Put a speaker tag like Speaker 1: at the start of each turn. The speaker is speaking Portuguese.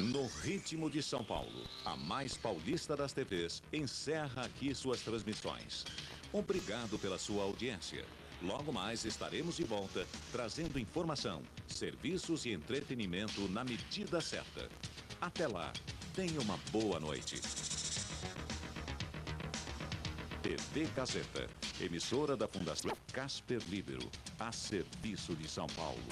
Speaker 1: No ritmo de São Paulo, a mais paulista das TVs encerra aqui suas transmissões. Obrigado pela sua audiência. Logo mais estaremos de volta trazendo informação, serviços e entretenimento na medida certa. Até lá, tenha uma boa noite. TV Gazeta, emissora da Fundação Casper Libero, a serviço de São Paulo.